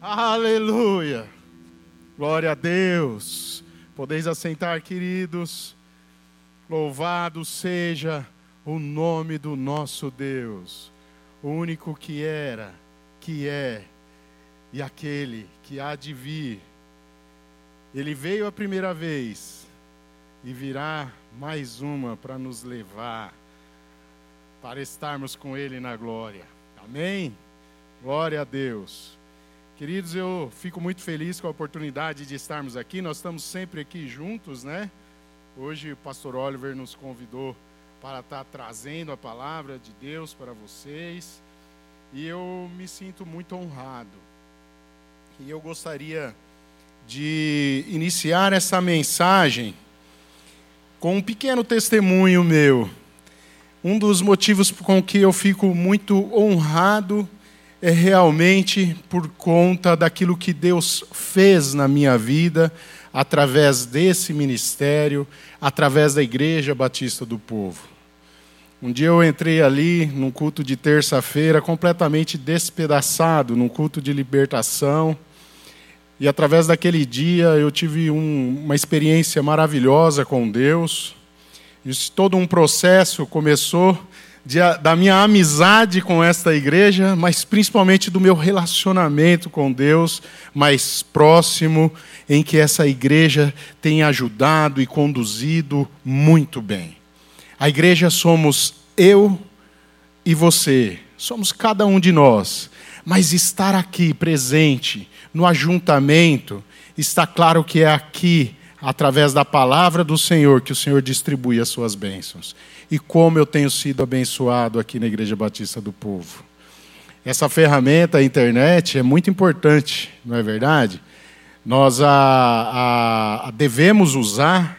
Aleluia! Glória a Deus! Podeis assentar, queridos. Louvado seja o nome do nosso Deus, o único que era, que é e aquele que há de vir. Ele veio a primeira vez e virá mais uma para nos levar, para estarmos com Ele na glória. Amém? Glória a Deus. Queridos, eu fico muito feliz com a oportunidade de estarmos aqui. Nós estamos sempre aqui juntos, né? Hoje o pastor Oliver nos convidou para estar trazendo a palavra de Deus para vocês. E eu me sinto muito honrado. E eu gostaria de iniciar essa mensagem com um pequeno testemunho meu. Um dos motivos com que eu fico muito honrado é realmente por conta daquilo que Deus fez na minha vida, através desse ministério, através da Igreja Batista do Povo. Um dia eu entrei ali num culto de terça-feira, completamente despedaçado, num culto de libertação. E através daquele dia eu tive um, uma experiência maravilhosa com Deus. Isso, todo um processo começou de, da minha amizade com esta igreja, mas principalmente do meu relacionamento com Deus mais próximo, em que essa igreja tem ajudado e conduzido muito bem. A igreja somos eu e você, somos cada um de nós, mas estar aqui presente no ajuntamento, está claro que é aqui através da palavra do Senhor que o Senhor distribui as suas bênçãos e como eu tenho sido abençoado aqui na Igreja Batista do Povo. Essa ferramenta, a internet, é muito importante, não é verdade? Nós a, a, devemos usar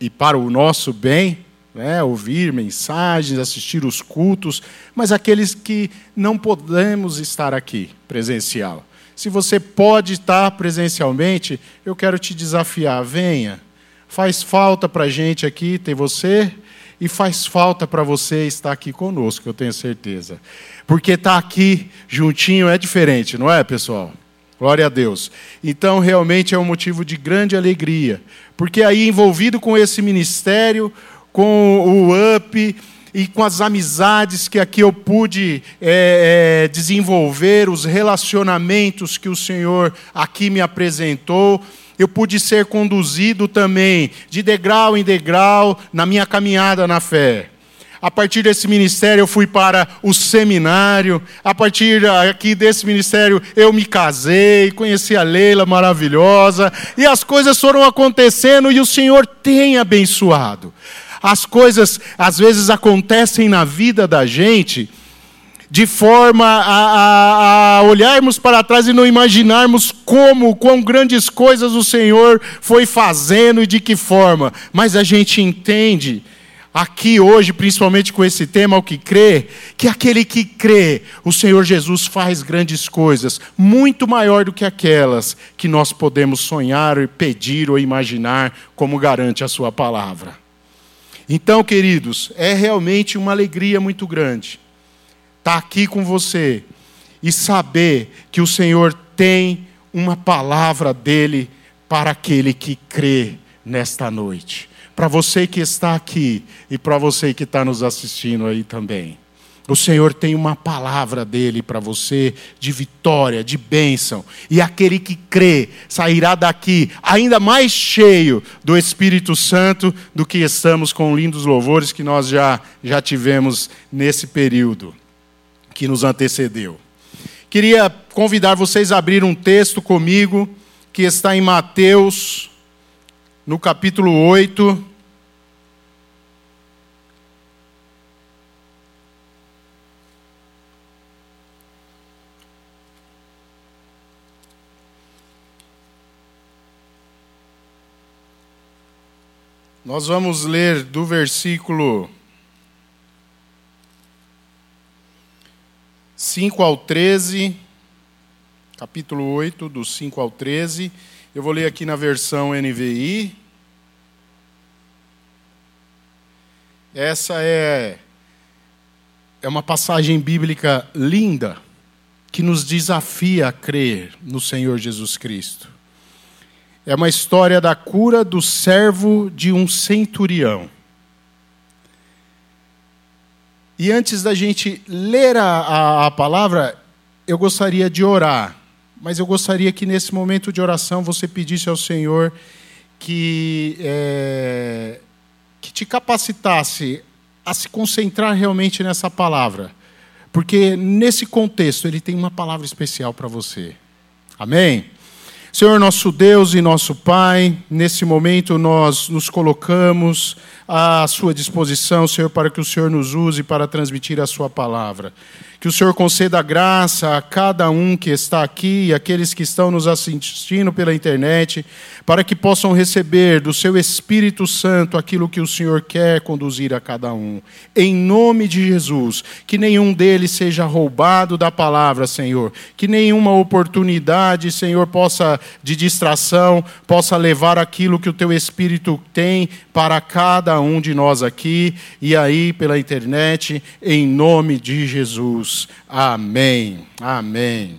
e para o nosso bem, né, ouvir mensagens, assistir os cultos, mas aqueles que não podemos estar aqui presencial. Se você pode estar presencialmente, eu quero te desafiar, venha. Faz falta para a gente aqui ter você e faz falta para você estar aqui conosco, eu tenho certeza. Porque estar tá aqui juntinho é diferente, não é, pessoal? Glória a Deus. Então, realmente é um motivo de grande alegria. Porque aí, envolvido com esse ministério, com o UP e com as amizades que aqui eu pude é, é, desenvolver, os relacionamentos que o Senhor aqui me apresentou, eu pude ser conduzido também de degrau em degrau na minha caminhada na fé. A partir desse ministério eu fui para o seminário. A partir aqui desse ministério eu me casei, conheci a Leila maravilhosa, e as coisas foram acontecendo e o Senhor tem abençoado. As coisas às vezes acontecem na vida da gente de forma a, a, a, olharmos para trás e não imaginarmos como, quão grandes coisas o Senhor foi fazendo e de que forma. Mas a gente entende, aqui hoje, principalmente com esse tema, o que crê, que aquele que crê, o Senhor Jesus faz grandes coisas, muito maior do que aquelas que nós podemos sonhar, pedir ou imaginar, como garante a Sua palavra. Então, queridos, é realmente uma alegria muito grande aqui com você e saber que o Senhor tem uma palavra dele para aquele que crê nesta noite. Para você que está aqui e para você que está nos assistindo aí também. O Senhor tem uma palavra dele para você de vitória, de bênção. E aquele que crê sairá daqui ainda mais cheio do Espírito Santo do que estamos com lindos louvores que nós já, já tivemos nesse período que nos antecedeu. Queria convidar vocês a abrir um texto comigo que está em Mateus, no capítulo 8. Nós vamos ler do versículo 5 ao 13, capítulo 8, do 5 ao 13. Eu vou ler aqui na versão NVI. Essa é, é uma passagem bíblica linda, que nos desafia a crer no Senhor Jesus Cristo. É uma história da cura do servo de um centurião. E antes da gente ler a, a, a, palavra, eu gostaria de orar. Mas eu gostaria que nesse momento de oração você pedisse ao Senhor que, é, que te capacitasse a se concentrar realmente nessa palavra. Porque nesse contexto ele tem uma palavra especial para você. Amém? Senhor nosso Deus e nosso Pai, nesse momento nós nos colocamos à Sua disposição, Senhor, para que o Senhor nos use para transmitir a Sua palavra. Que o Senhor conceda graça a cada um que está aqui e aqueles que estão nos assistindo pela internet, para que possam receber do Seu Espírito Santo aquilo que o Senhor quer conduzir a cada um. Em nome de Jesus, que nenhum deles seja roubado da palavra, Senhor. Que nenhuma oportunidade, Senhor, possa de distração possa levar aquilo que o Teu Espírito tem para cada um de nós aqui e aí pela internet, em nome de Jesus. Amém. Amém.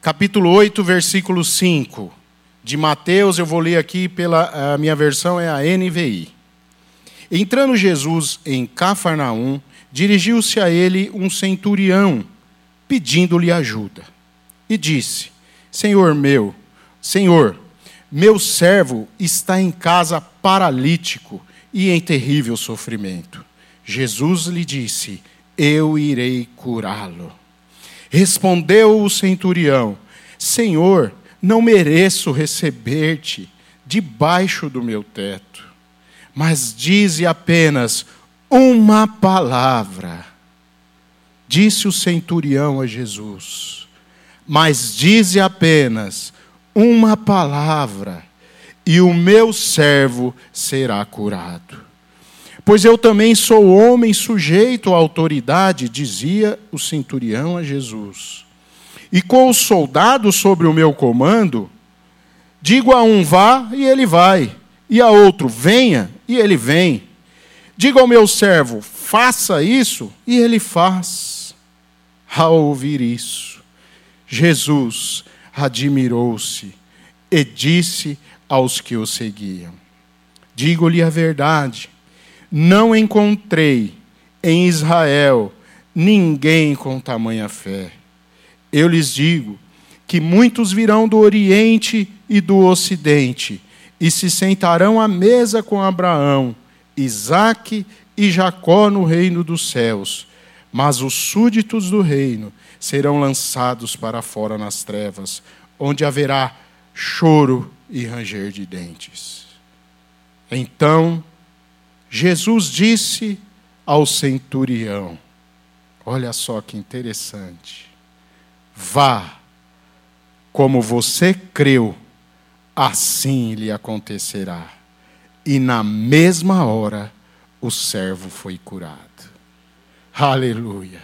Capítulo 8, versículo 5 de Mateus, eu vou ler aqui pela minha versão é a NVI. Entrando Jesus em Cafarnaum, dirigiu-se a ele um centurião, pedindo-lhe ajuda. E disse: Senhor meu, Senhor, meu servo está em casa paralítico e em terrível sofrimento. Jesus lhe disse: eu irei curá-lo. Respondeu o centurião: Senhor, não mereço receber-te debaixo do meu teto, mas dize apenas uma palavra. Disse o centurião a Jesus: Mas dize apenas uma palavra, e o meu servo será curado. Pois eu também sou homem sujeito à autoridade, dizia o centurião a Jesus. E com os soldados sobre o meu comando, digo a um vá e ele vai, e a outro venha e ele vem. Digo ao meu servo, faça isso, e ele faz. Ao ouvir isso, Jesus admirou-se e disse aos que o seguiam: Digo-lhe a verdade não encontrei em Israel ninguém com tamanha fé. Eu lhes digo que muitos virão do Oriente e do Ocidente e se sentarão à mesa com Abraão, Isaque e Jacó no reino dos céus. Mas os súditos do reino serão lançados para fora nas trevas, onde haverá choro e ranger de dentes. Então Jesus disse ao centurião: Olha só que interessante. Vá, como você creu, assim lhe acontecerá. E na mesma hora o servo foi curado. Aleluia.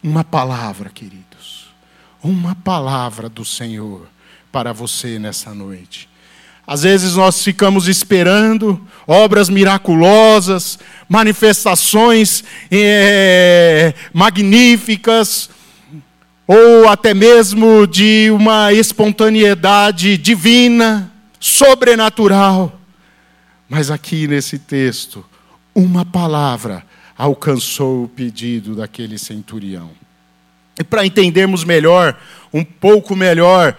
Uma palavra, queridos. Uma palavra do Senhor para você nessa noite. Às vezes nós ficamos esperando obras miraculosas, manifestações é, magníficas, ou até mesmo de uma espontaneidade divina, sobrenatural. Mas aqui nesse texto, uma palavra alcançou o pedido daquele centurião. E para entendermos melhor, um pouco melhor,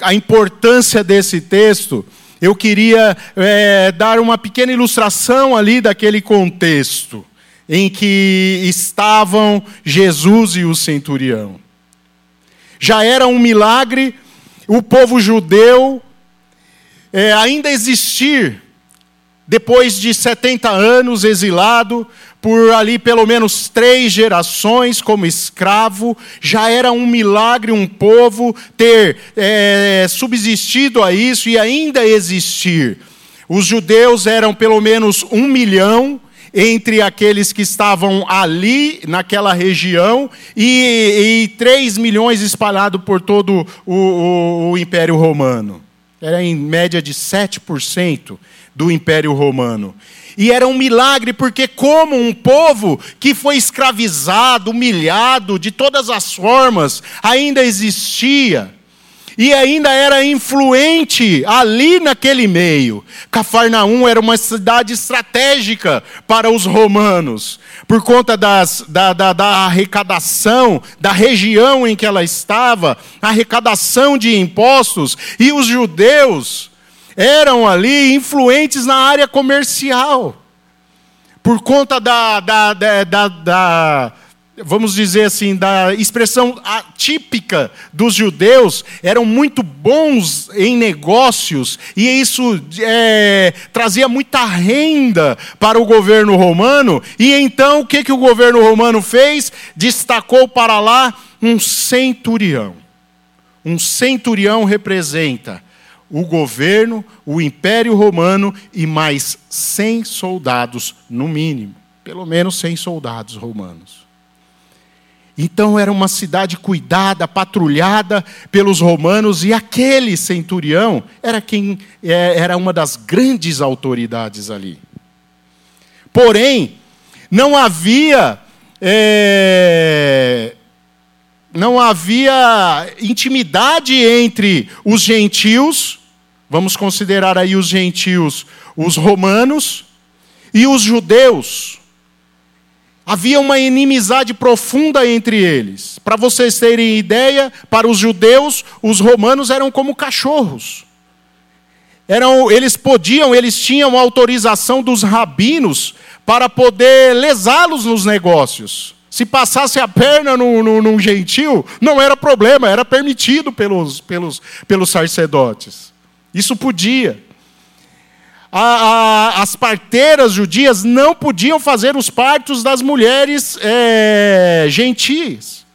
a importância desse texto, eu queria é, dar uma pequena ilustração ali daquele contexto em que estavam Jesus e o centurião. Já era um milagre o povo judeu é, ainda existir depois de 70 anos exilado, por ali pelo menos três gerações como escravo, já era um milagre um povo ter é, subsistido a isso e ainda existir. Os judeus eram pelo menos um milhão entre aqueles que estavam ali naquela região e, e 3 milhões espalhados por todo o, o, o Império Romano. era em média de 7% do Império Romano. E era um milagre, porque, como um povo que foi escravizado, humilhado de todas as formas, ainda existia e ainda era influente ali naquele meio. Cafarnaum era uma cidade estratégica para os romanos, por conta das, da, da, da arrecadação da região em que ela estava, arrecadação de impostos, e os judeus eram ali influentes na área comercial, por conta da, da, da, da, vamos dizer assim, da expressão típica dos judeus, eram muito bons em negócios, e isso é, trazia muita renda para o governo romano, e então o que, que o governo romano fez? Destacou para lá um centurião. Um centurião representa o governo, o império romano e mais 100 soldados, no mínimo. Pelo menos 100 soldados romanos. Então era uma cidade cuidada, patrulhada pelos romanos, e aquele centurião era quem é, era uma das grandes autoridades ali. Porém, não havia é, não havia intimidade entre os gentios, vamos considerar aí os gentios, os romanos e os judeus. Havia uma inimizade profunda entre eles. Para vocês terem ideia, para os judeus, os romanos eram como cachorros. Eram, eles podiam, eles tinham autorização dos rabinos para poder lesá-los nos negócios. Se passasse a perna num, gentil, não era problema, era permitido pelos, pelos, pelos sacerdotes. Isso podia a, a, as parteiras judias não podiam fazer os partos das mulheres é, gentis,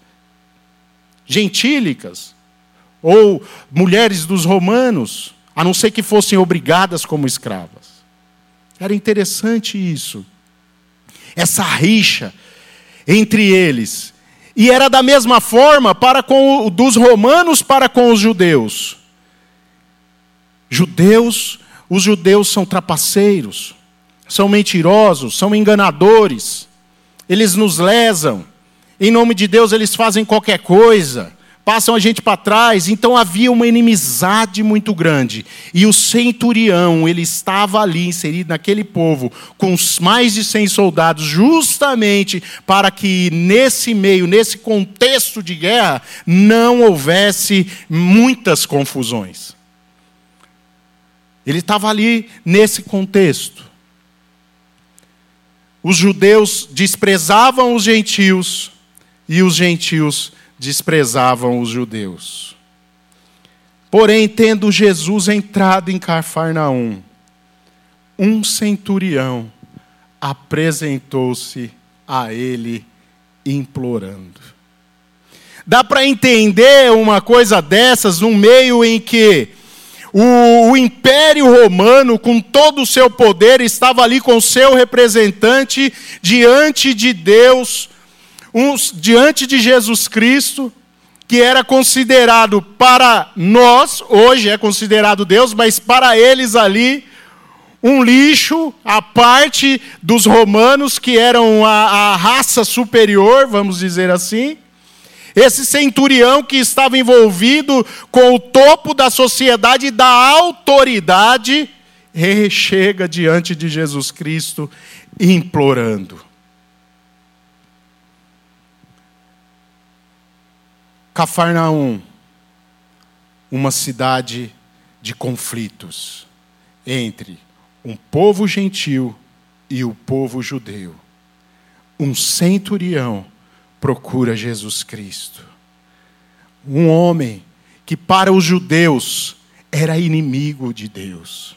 gentílicas, ou mulheres dos romanos, a não ser que fossem obrigadas como escravas. Era interessante isso, essa rixa entre eles. E era da mesma forma para com dos romanos para com os judeus. Judeus os judeus são trapaceiros, são mentirosos, são enganadores, eles nos lesam, em nome de Deus eles fazem qualquer coisa, passam a gente para trás, então havia uma inimizade muito grande. E o centurião, ele estava ali inserido naquele povo, com mais de 100 soldados, justamente para que nesse meio, nesse contexto de guerra, não houvesse muitas confusões. Ele estava ali nesse contexto. Os judeus desprezavam os gentios e os gentios desprezavam os judeus. Porém, tendo Jesus entrado em Cafarnaum, um centurião apresentou-se a ele implorando. Dá para entender uma coisa dessas num meio em que o, o, Império Romano, com todo o seu poder, estava ali com seu representante diante de Deus, diante de Jesus Cristo, que era considerado para nós, hoje é considerado Deus, mas para eles ali, um lixo, a parte dos romanos, que eram a, a raça superior, vamos dizer assim. Esse centurião que estava envolvido com o topo da sociedade e da autoridade, chega diante de Jesus Cristo implorando. Cafarnaum, uma cidade de conflitos entre um povo gentil e o povo judeu. Um centurião procura Jesus Cristo. Um homem que para os judeus era inimigo de Deus.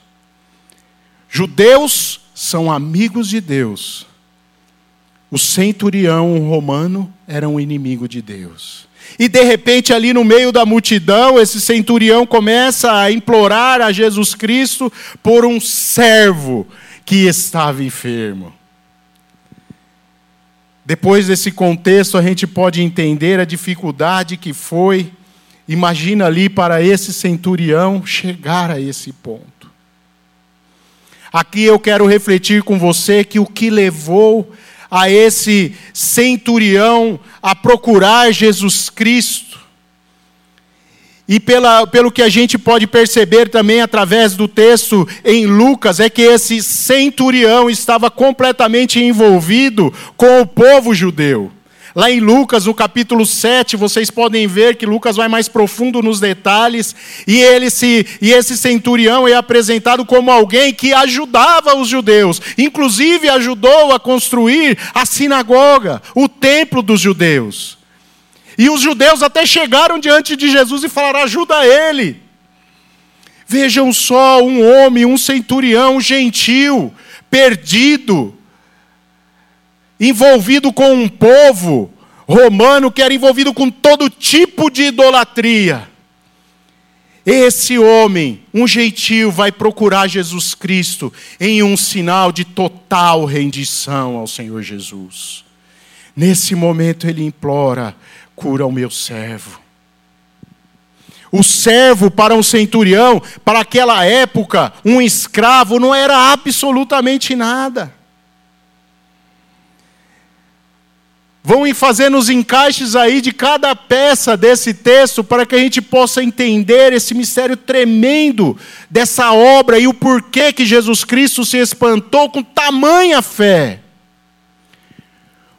Judeus são amigos de Deus. O centurião romano era um inimigo de Deus. E de repente, ali no meio da multidão, esse centurião começa a implorar a Jesus Cristo por um servo que estava enfermo. Depois desse contexto, a gente pode entender a dificuldade que foi imagina ali para esse centurião chegar a esse ponto. Aqui eu quero refletir com você que o que levou a esse centurião a procurar Jesus Cristo e pela, pelo que a gente pode perceber também através do texto em Lucas, é que esse centurião estava completamente envolvido com o povo judeu. Lá em Lucas, no capítulo 7, vocês podem ver que Lucas vai mais profundo nos detalhes, e, ele se, e esse centurião é apresentado como alguém que ajudava os judeus, inclusive ajudou a construir a sinagoga, o templo dos judeus. E os judeus até chegaram diante de Jesus e falaram: ajuda ele. Vejam só, um homem, um centurião gentil, perdido, envolvido com um povo romano que era envolvido com todo tipo de idolatria. Esse homem, um gentil, vai procurar Jesus Cristo em um sinal de total rendição ao Senhor Jesus. Nesse momento ele implora: cura o meu servo. O servo para um centurião, para aquela época, um escravo, não era absolutamente nada. Vão fazendo os encaixes aí de cada peça desse texto para que a gente possa entender esse mistério tremendo dessa obra e o porquê que Jesus Cristo se espantou com tamanha fé.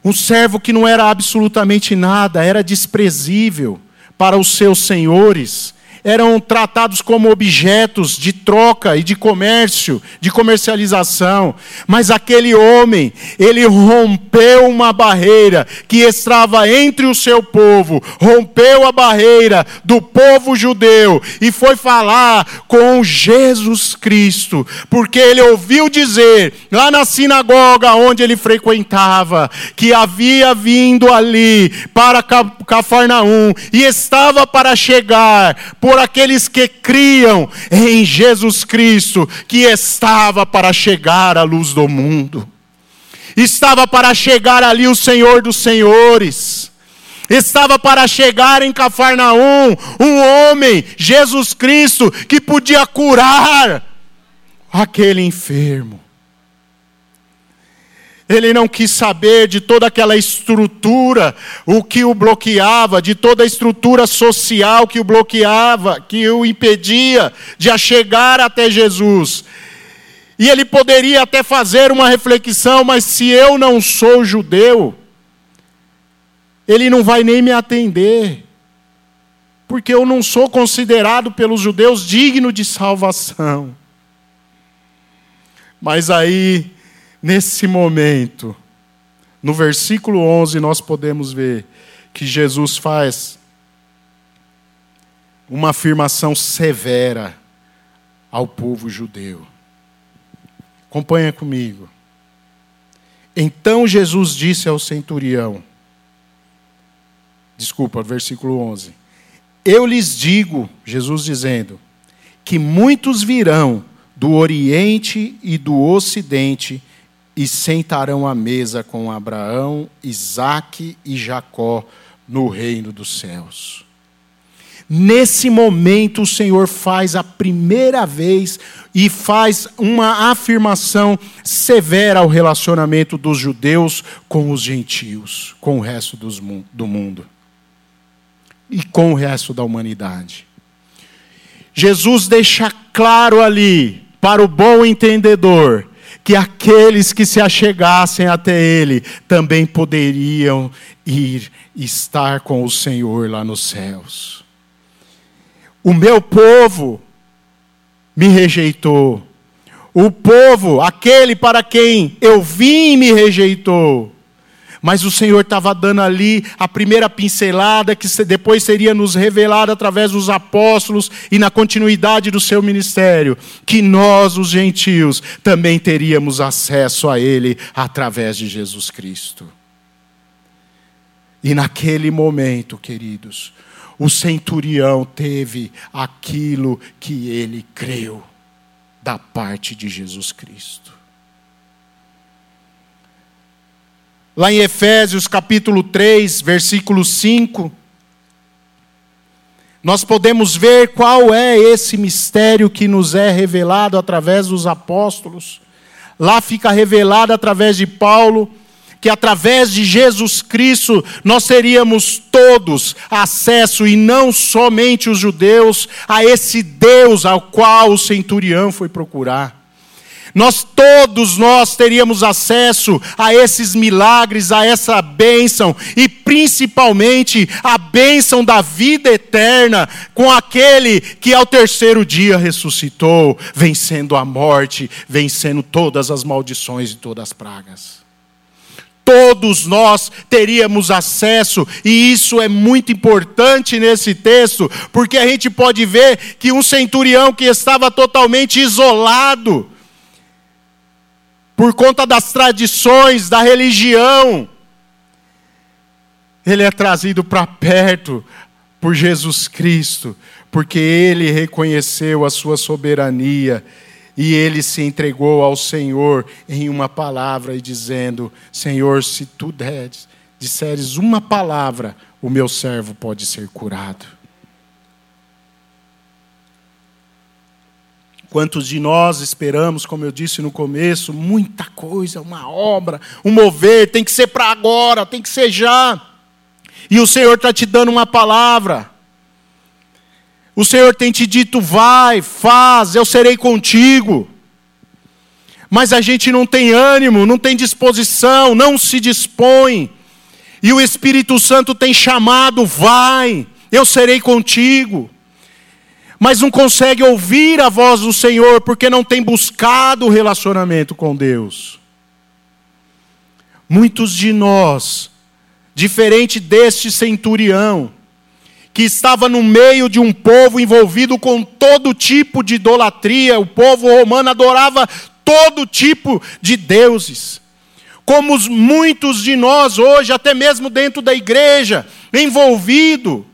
Um servo que não era absolutamente nada, era desprezível para os seus senhores, eram tratados como objetos de troca e de comércio, de comercialização. Mas aquele homem, ele rompeu uma barreira que estava entre o seu povo, rompeu a barreira do povo judeu e foi falar com Jesus Cristo, porque ele ouviu dizer, lá na sinagoga onde ele frequentava, que havia vindo ali para Cafarnaum e estava para chegar por por aqueles que criam em Jesus Cristo, que estava para chegar à luz do mundo. Estava para chegar ali o Senhor dos Senhores. Estava para chegar em Cafarnaum um homem, Jesus Cristo, que podia curar aquele enfermo. Ele não quis saber de toda aquela estrutura, o que o bloqueava, de toda a estrutura social que o bloqueava, que o impedia de chegar até Jesus. E ele poderia até fazer uma reflexão, mas se eu não sou judeu, ele não vai nem me atender, porque eu não sou considerado pelos judeus digno de salvação. Mas aí Nesse momento, no versículo 11, nós podemos ver que Jesus faz uma afirmação severa ao povo judeu. Acompanha comigo. Então Jesus disse ao centurião, desculpa, versículo 11: Eu lhes digo, Jesus dizendo, que muitos virão do Oriente e do Ocidente e sentarão à mesa com Abraão, Isaque e Jacó no reino dos céus. Nesse momento, o Senhor faz a primeira vez e faz uma afirmação severa ao relacionamento dos judeus com os gentios, com o resto do mundo e com o resto da humanidade. Jesus deixa claro ali, para o bom entendedor, que aqueles que se achegassem até Ele também poderiam ir estar com o Senhor lá nos céus. O meu povo me rejeitou. O povo, aquele para quem eu vim, me rejeitou. Mas o Senhor estava dando ali a primeira pincelada que depois seria nos revelada através dos apóstolos e na continuidade do seu ministério, que nós, os gentios, também teríamos acesso a Ele através de Jesus Cristo. E naquele momento, queridos, o centurião teve aquilo que ele creu da parte de Jesus Cristo. Lá em Efésios capítulo 3, versículo 5, nós podemos ver qual é esse mistério que nos é revelado através dos apóstolos. Lá fica revelado através de Paulo que através de Jesus Cristo nós teríamos todos acesso, e não somente os judeus, a esse Deus ao qual o centurião foi procurar. Nós todos nós teríamos acesso a esses milagres, a essa bênção e principalmente a bênção da vida eterna com aquele que ao terceiro dia ressuscitou, vencendo a morte, vencendo todas as maldições e todas as pragas. Todos nós teríamos acesso, e isso é muito importante nesse texto, porque a gente pode ver que um centurião que estava totalmente isolado, por conta das tradições, da religião, ele é trazido para perto por Jesus Cristo, porque ele reconheceu a sua soberania e ele se entregou ao Senhor em uma palavra e dizendo: Senhor, se tu deres, disseres uma palavra, o meu servo pode ser curado. Quantos de nós esperamos, como eu disse no começo, muita coisa, uma obra, um mover, tem que ser para agora, tem que ser já. E o Senhor está te dando uma palavra. O Senhor tem te dito: vai, faz, eu serei contigo. Mas a gente não tem ânimo, não tem disposição, não se dispõe. E o Espírito Santo tem chamado: vai, eu serei contigo. Mas não consegue ouvir a voz do Senhor porque não tem buscado o relacionamento com Deus. Muitos de nós, diferente deste centurião, que estava no meio de um povo envolvido com todo tipo de idolatria. O povo romano adorava todo tipo de deuses. Como muitos de nós hoje, até mesmo dentro da igreja, envolvido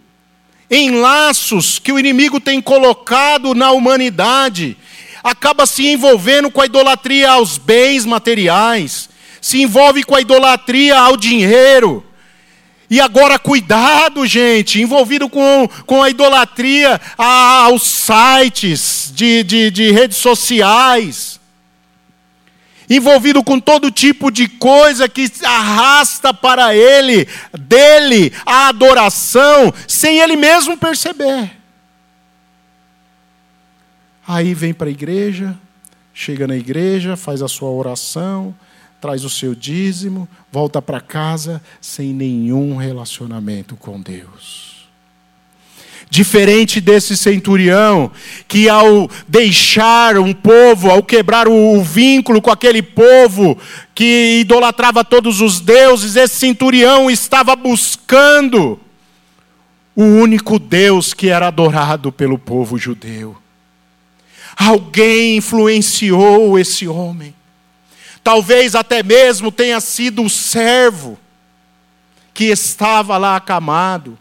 em laços que o inimigo tem colocado na humanidade, acaba se envolvendo com a idolatria aos bens materiais, se envolve com a idolatria ao dinheiro. E agora, cuidado, gente, envolvido com, com a idolatria aos sites de, de, de redes sociais, envolvido com todo tipo de coisa que arrasta para ele, dele, a adoração, sem ele mesmo perceber. Aí vem para a igreja, chega na igreja, faz a sua oração, traz o seu dízimo, volta para casa sem nenhum relacionamento com Deus. Diferente desse centurião, que ao deixar um povo, ao quebrar o vínculo com aquele povo que idolatrava todos os deuses, esse centurião estava buscando o único Deus que era adorado pelo povo judeu. Alguém influenciou esse homem. Talvez até mesmo tenha sido o servo que estava lá acamado.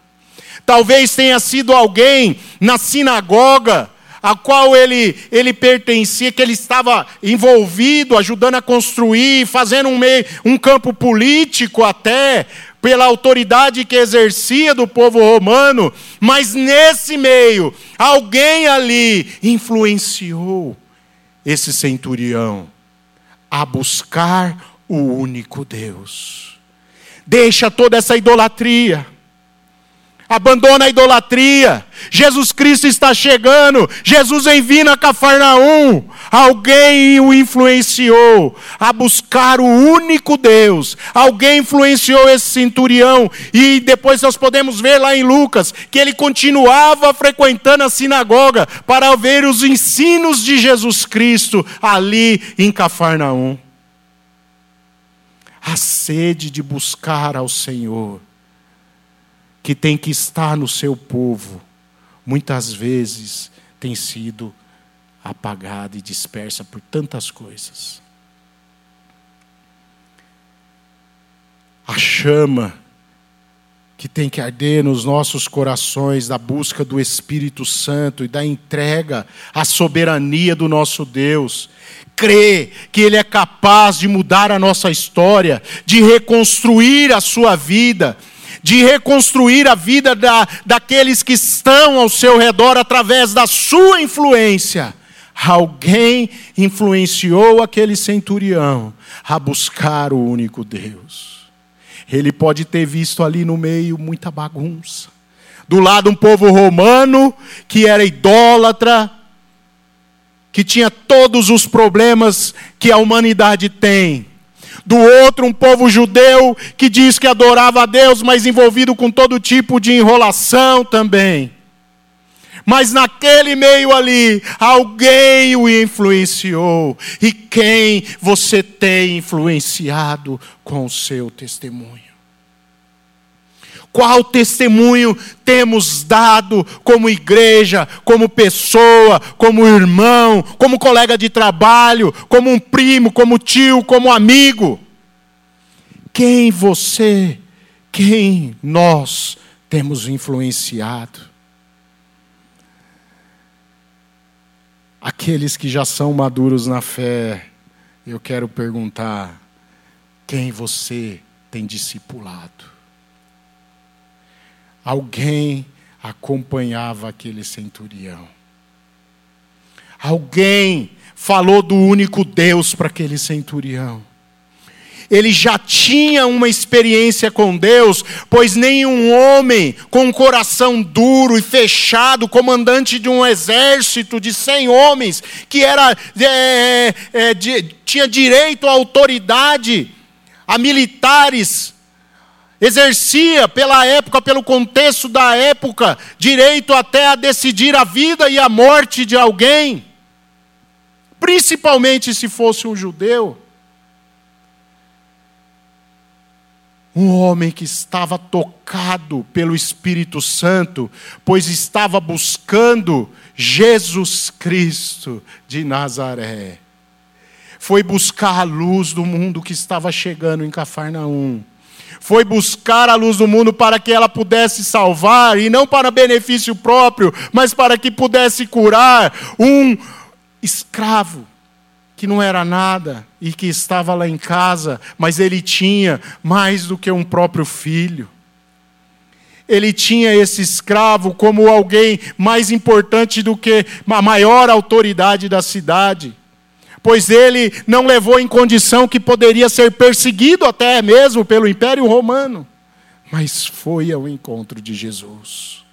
Talvez tenha sido alguém na sinagoga a qual ele, ele pertencia, que ele estava envolvido, ajudando a construir, fazendo um, meio, um campo político até, pela autoridade que exercia do povo romano, mas nesse meio, alguém ali influenciou esse centurião a buscar o único Deus. Deixa toda essa idolatria. Abandona a idolatria. Jesus Cristo está chegando. Jesus vindo a Cafarnaum. Alguém o influenciou a buscar o único Deus. Alguém influenciou esse centurião. E depois nós podemos ver lá em Lucas que ele continuava frequentando a sinagoga para ver os ensinos de Jesus Cristo ali em Cafarnaum. A sede de buscar ao Senhor que tem que estar no seu povo, muitas vezes tem sido apagada e dispersa por tantas coisas. A chama que tem que arder nos nossos corações da busca do Espírito Santo e da entrega à soberania do nosso Deus. Crê que Ele é capaz de mudar a nossa história, de reconstruir a sua vida, de reconstruir a vida da, daqueles que estão ao seu redor através da sua influência. Alguém influenciou aquele centurião a buscar o único Deus. Ele pode ter visto ali no meio muita bagunça. Do lado, um povo romano que era idólatra, que tinha todos os problemas que a humanidade tem. Do outro, um povo judeu que diz que adorava a Deus, mas envolvido com todo tipo de enrolação também. Mas naquele meio ali, alguém o influenciou. E quem você tem influenciado com o seu testemunho? Qual testemunho temos dado como igreja, como pessoa, como irmão, como colega de trabalho, como um primo, como tio, como amigo? Quem você, quem nós temos influenciado? Aqueles que já são maduros na fé, eu quero perguntar: quem você tem discipulado? Alguém acompanhava aquele centurião. Alguém falou do único Deus para aquele centurião. Ele já tinha uma experiência com Deus, pois nenhum homem com um coração duro e fechado, comandante de um exército de cem homens, que era é, é, de, tinha direito à autoridade, a militares, exercia pela época, pelo contexto da época, direito até a decidir a vida e a morte de alguém, principalmente se fosse um judeu. Um homem que estava tocado pelo Espírito Santo, pois estava buscando Jesus Cristo de Nazaré. Foi buscar a luz do mundo que estava chegando em Cafarnaum foi buscar a luz do mundo para que ela pudesse salvar, e não para benefício próprio, mas para que pudesse curar um escravo que não era nada e que estava lá em casa, mas ele tinha mais do que um próprio filho. Ele tinha esse escravo como alguém mais importante do que a maior autoridade da cidade pois ele não levou em condição que poderia ser perseguido até mesmo pelo Império Romano, mas foi ao encontro de Jesus.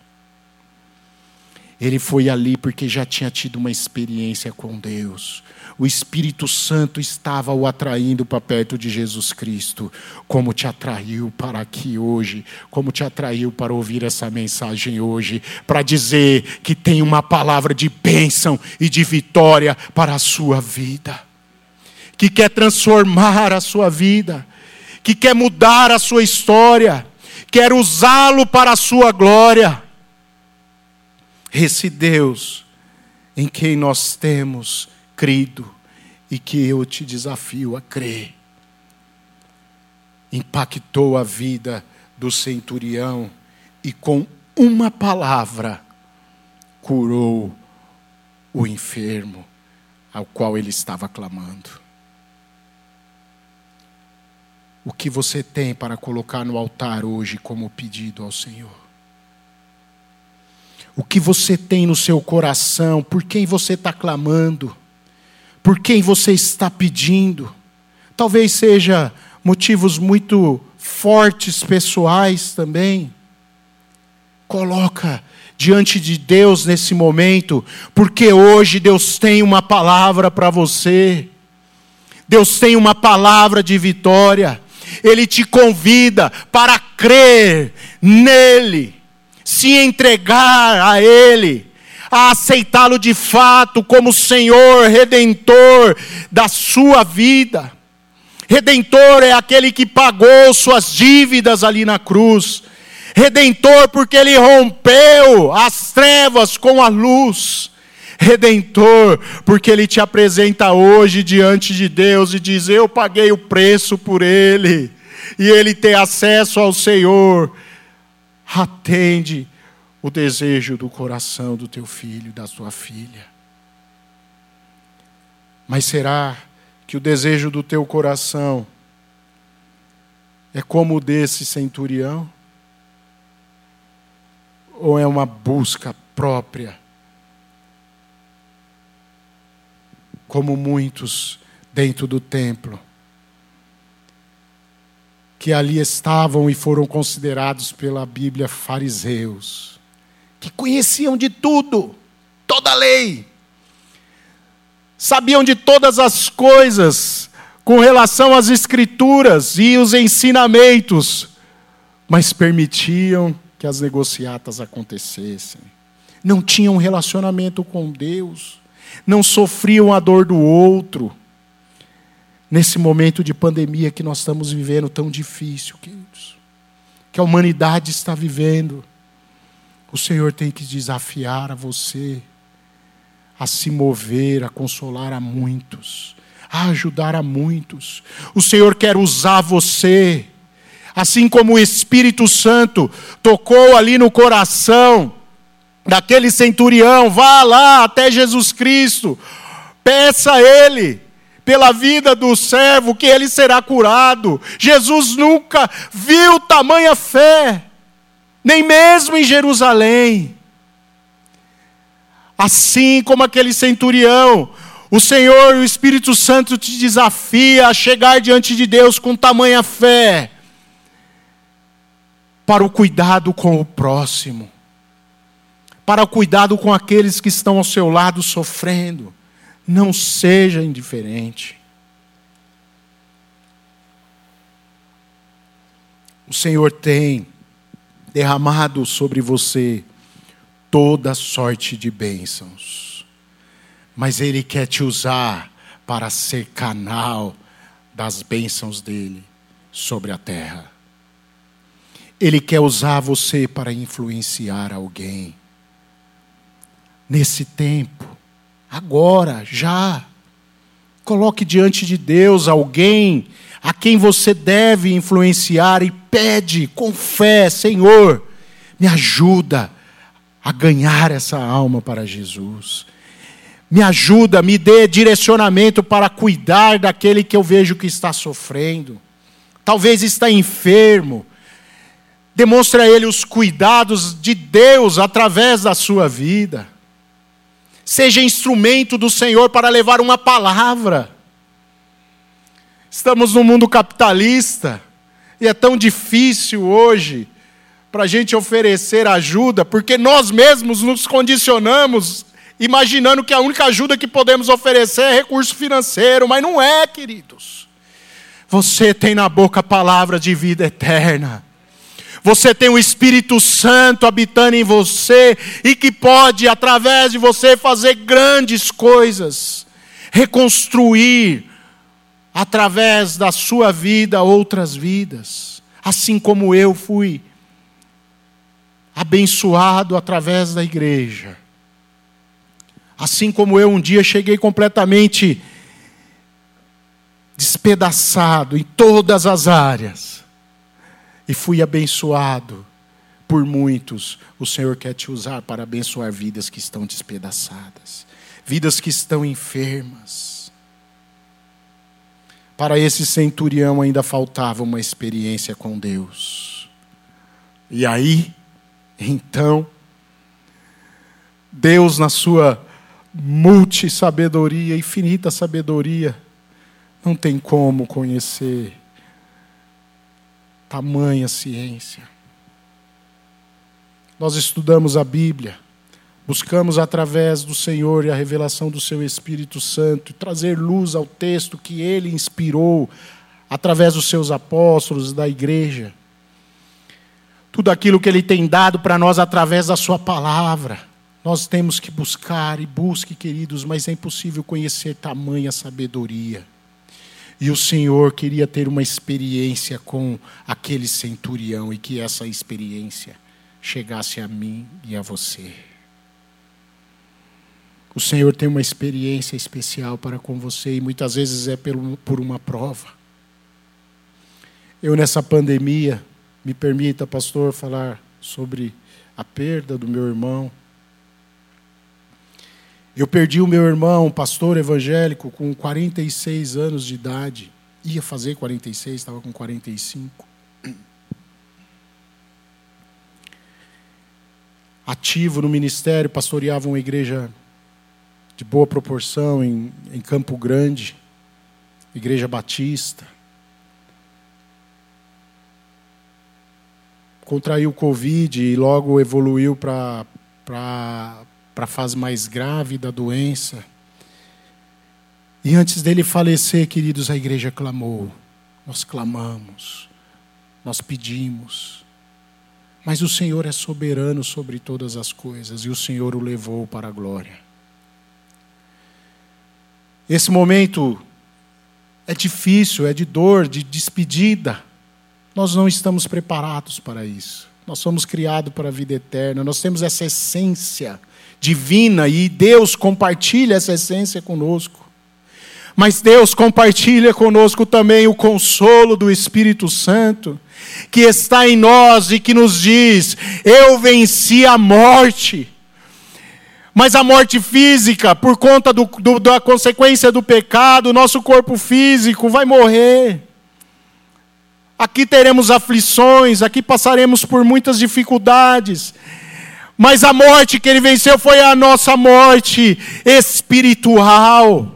Ele foi ali porque já tinha tido uma experiência com Deus. O Espírito Santo estava o atraindo para perto de Jesus Cristo, como te atraiu para aqui hoje, como te atraiu para ouvir essa mensagem hoje, para dizer que tem uma palavra de bênção e de vitória para a sua vida, que quer transformar a sua vida, que quer mudar a sua história, quer usá-lo para a sua glória. Esse Deus em quem nós temos crido e que eu te desafio a crer, impactou a vida do centurião e com uma palavra curou o enfermo ao qual ele estava clamando. O que você tem para colocar no altar hoje como pedido ao Senhor? o que você tem no seu coração, por quem você está clamando, por quem você está pedindo. Talvez seja motivos muito fortes pessoais também. Coloca diante de Deus nesse momento, porque hoje Deus tem uma palavra para você. Deus tem uma palavra de vitória. Ele te convida para crer nele se entregar a Ele, a aceitá-lo de fato como Senhor, redentor da sua vida. Redentor é aquele que pagou suas dívidas ali na cruz. Redentor porque ele rompeu as trevas com a luz. Redentor, porque Ele te apresenta hoje diante de Deus e diz: Eu paguei o preço por Ele, e Ele tem acesso ao Senhor atende o desejo do coração do teu filho, da tua filha. Mas será que o desejo do teu coração é como o desse centurião? ou é uma busca própria? Como muitos dentro do templo, que ali estavam e foram considerados pela Bíblia fariseus, que conheciam de tudo, toda a lei, sabiam de todas as coisas com relação às Escrituras e os ensinamentos, mas permitiam que as negociatas acontecessem. Não tinham um relacionamento com Deus, não sofriam a dor do outro. Nesse momento de pandemia que nós estamos vivendo tão difícil, queridos, que a humanidade está vivendo, o Senhor tem que desafiar a você a se mover, a consolar a muitos, a ajudar a muitos. O Senhor quer usar você, assim como o Espírito Santo tocou ali no coração daquele centurião, vá lá até Jesus Cristo, peça a Ele pela vida do servo que ele será curado. Jesus nunca viu tamanha fé, nem mesmo em Jerusalém. Assim como aquele centurião, o Senhor e o Espírito Santo te desafia a chegar diante de Deus com tamanha fé para o cuidado com o próximo, para o cuidado com aqueles que estão ao seu lado sofrendo. Não seja indiferente. O Senhor tem derramado sobre você toda sorte de bênçãos. Mas Ele quer te usar para ser canal das bênçãos dele sobre a terra. Ele quer usar você para influenciar alguém. Nesse tempo, agora, já. Coloque diante de Deus alguém a quem você deve influenciar e pede com fé: Senhor, me ajuda a ganhar essa alma para Jesus. Me ajuda, me dê direcionamento para cuidar daquele que eu vejo que está sofrendo. Talvez está enfermo. Demonstre a ele os cuidados de Deus através da sua vida. Seja instrumento do Senhor para levar uma palavra. Estamos num mundo capitalista e é tão difícil hoje para a gente oferecer ajuda, porque nós mesmos nos condicionamos imaginando que a única ajuda que podemos oferecer é recurso financeiro, mas não é, queridos. Você tem na boca a palavra de vida eterna. Você tem o Espírito Santo habitando em você e que pode, através de você, fazer grandes coisas, reconstruir, através da sua vida, outras vidas. Assim como eu fui abençoado através da igreja. Assim como eu um dia cheguei completamente despedaçado em todas as áreas e fui abençoado por muitos, o Senhor quer te usar para abençoar vidas que estão despedaçadas, vidas que estão enfermas. Para esse centurião ainda faltava uma experiência com Deus. E aí, então, Deus, na sua multi-sabedoria, infinita sabedoria, não tem como conhecer tamanha ciência. Nós estudamos a Bíblia, buscamos através do Senhor e a revelação do seu Espírito Santo trazer luz ao texto que ele inspirou através dos seus apóstolos da igreja tudo aquilo que Ele tem dado para nós através da Sua palavra. Nós temos que buscar e busque, queridos, mas é impossível conhecer tamanha sabedoria. E o Senhor queria ter uma experiência com aquele centurião e que essa experiência chegasse a mim e a você. O Senhor tem uma experiência especial para com você e muitas vezes é por uma prova. Eu, nessa pandemia, me permita, pastor, falar sobre a perda do meu irmão. Eu perdi o meu irmão, pastor evangélico, com 46 anos de idade. Ia fazer 46, estava com 45. ativo no ministério, pastoreava uma igreja de boa proporção em, em Campo Grande, igreja batista. Contraiu o Covid e logo evoluiu para a fase mais grave da doença. E antes dele falecer, queridos, a igreja clamou. Nós clamamos, nós pedimos. Mas o Senhor é soberano sobre todas as coisas e o Senhor o levou para a glória. Esse momento é difícil, é de dor, de despedida. Nós não estamos preparados para isso. Nós somos criados para a vida eterna, nós temos essa essência divina e Deus compartilha essa essência conosco. Mas Deus compartilha conosco também o consolo do Espírito Santo, que está em nós e que nos diz: Eu venci a morte. Mas a morte física, por conta do, do, da consequência do pecado, nosso corpo físico vai morrer. Aqui teremos aflições, aqui passaremos por muitas dificuldades. Mas a morte que ele venceu foi a nossa morte espiritual.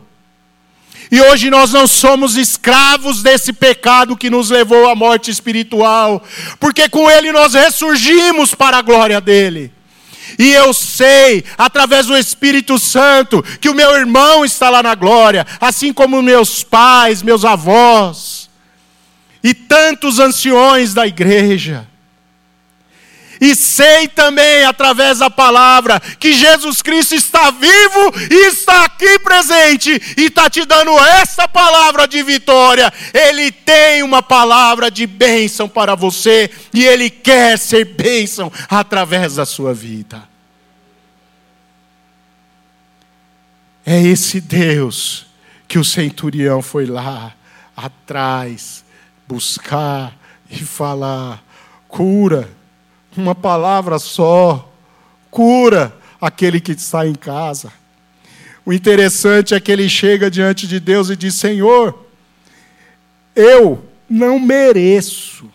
E hoje nós não somos escravos desse pecado que nos levou à morte espiritual, porque com ele nós ressurgimos para a glória dele. E eu sei, através do Espírito Santo, que o meu irmão está lá na glória, assim como meus pais, meus avós, e tantos anciões da igreja. E sei também, através da palavra, que Jesus Cristo está vivo e está aqui presente e está te dando essa palavra de vitória. Ele tem uma palavra de bênção para você e ele quer ser bênção através da sua vida. É esse Deus que o centurião foi lá atrás buscar e falar: cura uma palavra só cura aquele que está em casa. O interessante é que ele chega diante de Deus e diz: Senhor, eu não mereço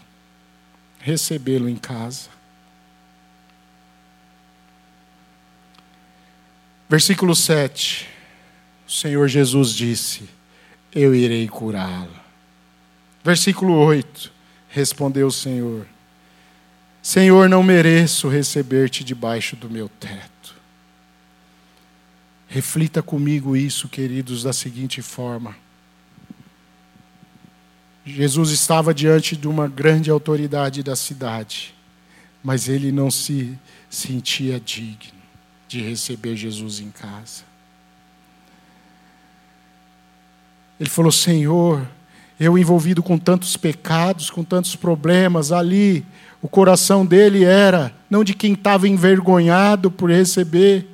recebê-lo em casa. Versículo 7. O Senhor Jesus disse: Eu irei curá-lo. Versículo 8. Respondeu o Senhor: Senhor, não mereço receber-te debaixo do meu teto. Reflita comigo isso, queridos, da seguinte forma. Jesus estava diante de uma grande autoridade da cidade, mas ele não se sentia digno de receber Jesus em casa. Ele falou: Senhor, eu envolvido com tantos pecados, com tantos problemas ali, o coração dele era não de quem estava envergonhado por receber,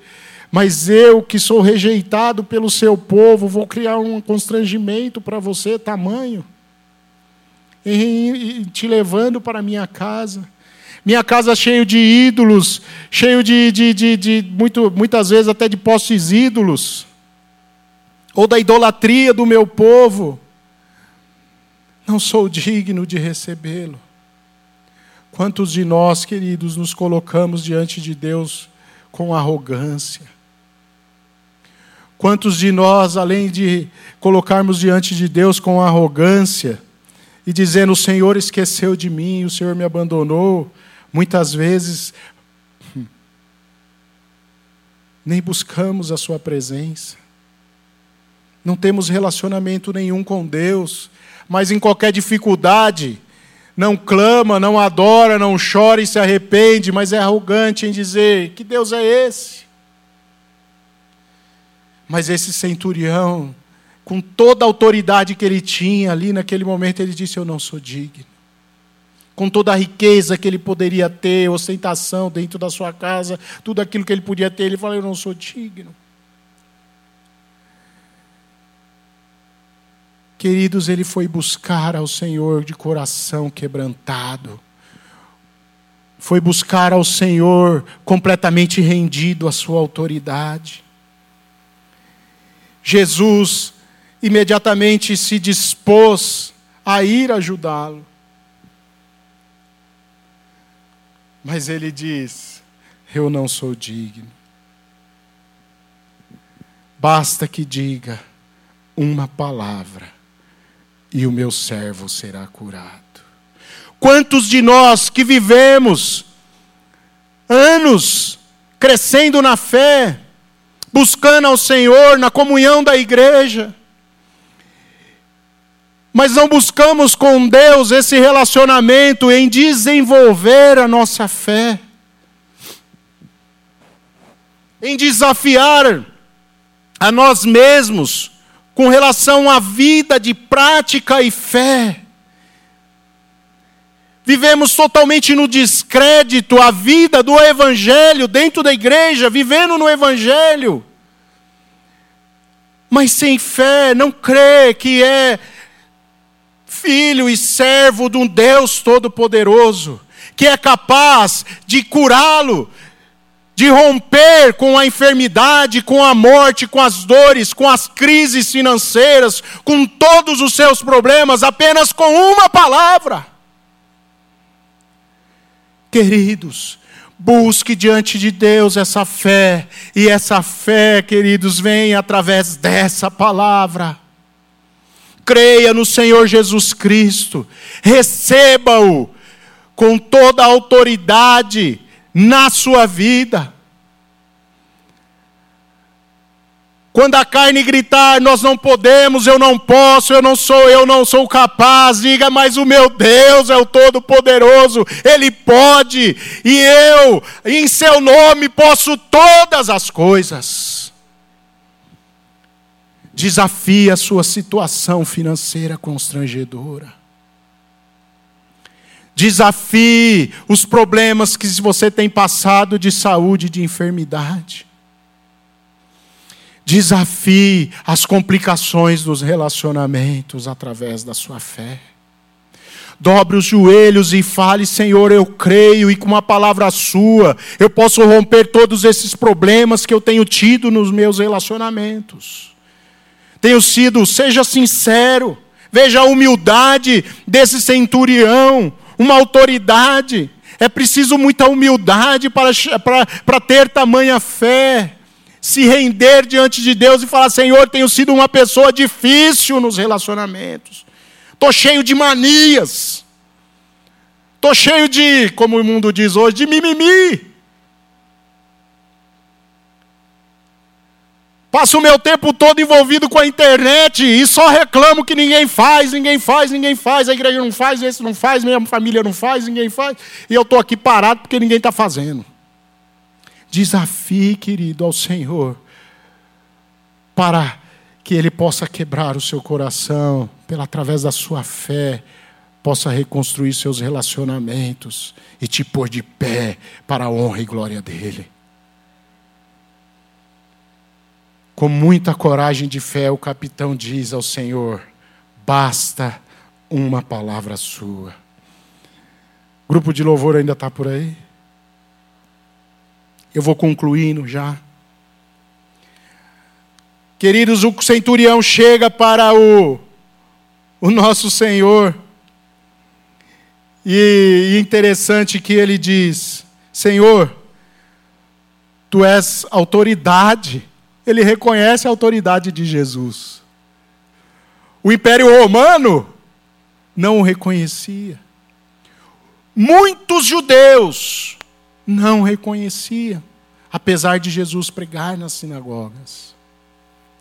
mas eu que sou rejeitado pelo seu povo, vou criar um constrangimento para você, tamanho, e te levando para minha casa. Minha casa cheio de ídolos, cheio de, de, de, de muito, muitas vezes até de postes ídolos, ou da idolatria do meu povo. Não sou digno de recebê-lo. Quantos de nós, queridos, nos colocamos diante de Deus com arrogância? Quantos de nós, além de colocarmos diante de Deus com arrogância e dizendo: O Senhor esqueceu de mim, o Senhor me abandonou, muitas vezes hum, nem buscamos a Sua presença, não temos relacionamento nenhum com Deus, mas em qualquer dificuldade, não clama, não adora, não chora e se arrepende, mas é arrogante em dizer: que Deus é esse? Mas esse centurião, com toda a autoridade que ele tinha ali naquele momento, ele disse: Eu não sou digno. Com toda a riqueza que ele poderia ter, ostentação dentro da sua casa, tudo aquilo que ele podia ter, ele falou: Eu não sou digno. Queridos, ele foi buscar ao Senhor de coração quebrantado. Foi buscar ao Senhor completamente rendido à sua autoridade. Jesus imediatamente se dispôs a ir ajudá-lo. Mas ele diz: eu não sou digno. Basta que diga uma palavra e o meu servo será curado. Quantos de nós que vivemos anos crescendo na fé, buscando ao Senhor na comunhão da igreja, mas não buscamos com Deus esse relacionamento em desenvolver a nossa fé, em desafiar a nós mesmos com relação à vida de prática e fé. Vivemos totalmente no descrédito a vida do Evangelho dentro da igreja, vivendo no Evangelho. Mas sem fé, não crê que é filho e servo de um Deus Todo-Poderoso, que é capaz de curá-lo, de romper com a enfermidade, com a morte, com as dores, com as crises financeiras, com todos os seus problemas, apenas com uma palavra. Queridos, busque diante de Deus essa fé, e essa fé, queridos, vem através dessa palavra. Creia no Senhor Jesus Cristo, receba-o com toda a autoridade na sua vida. Quando a carne gritar, nós não podemos, eu não posso, eu não sou, eu não sou capaz, diga, mas o meu Deus é o Todo-Poderoso, Ele pode, e eu, em Seu nome, posso todas as coisas. Desafie a sua situação financeira constrangedora. Desafie os problemas que você tem passado de saúde, de enfermidade. Desafie as complicações dos relacionamentos através da sua fé. Dobre os joelhos e fale: Senhor, eu creio, e com uma palavra sua eu posso romper todos esses problemas que eu tenho tido nos meus relacionamentos. Tenho sido, seja sincero, veja a humildade desse centurião, uma autoridade. É preciso muita humildade para, para, para ter tamanha fé se render diante de Deus e falar: Senhor, tenho sido uma pessoa difícil nos relacionamentos, estou cheio de manias, estou cheio de, como o mundo diz hoje, de mimimi. Passo o meu tempo todo envolvido com a internet e só reclamo que ninguém faz, ninguém faz, ninguém faz, a igreja não faz, esse não faz, minha família não faz, ninguém faz, e eu estou aqui parado porque ninguém está fazendo. Desafie, querido, ao Senhor, para que Ele possa quebrar o seu coração, pela através da sua fé, possa reconstruir seus relacionamentos e te pôr de pé para a honra e glória dEle. Com muita coragem de fé, o capitão diz ao Senhor: basta uma palavra sua. O grupo de louvor ainda está por aí? Eu vou concluindo já. Queridos, o centurião chega para o, o nosso Senhor. E, e interessante que ele diz: Senhor, tu és autoridade. Ele reconhece a autoridade de Jesus. O Império Romano não o reconhecia. Muitos judeus não reconhecia, apesar de Jesus pregar nas sinagogas,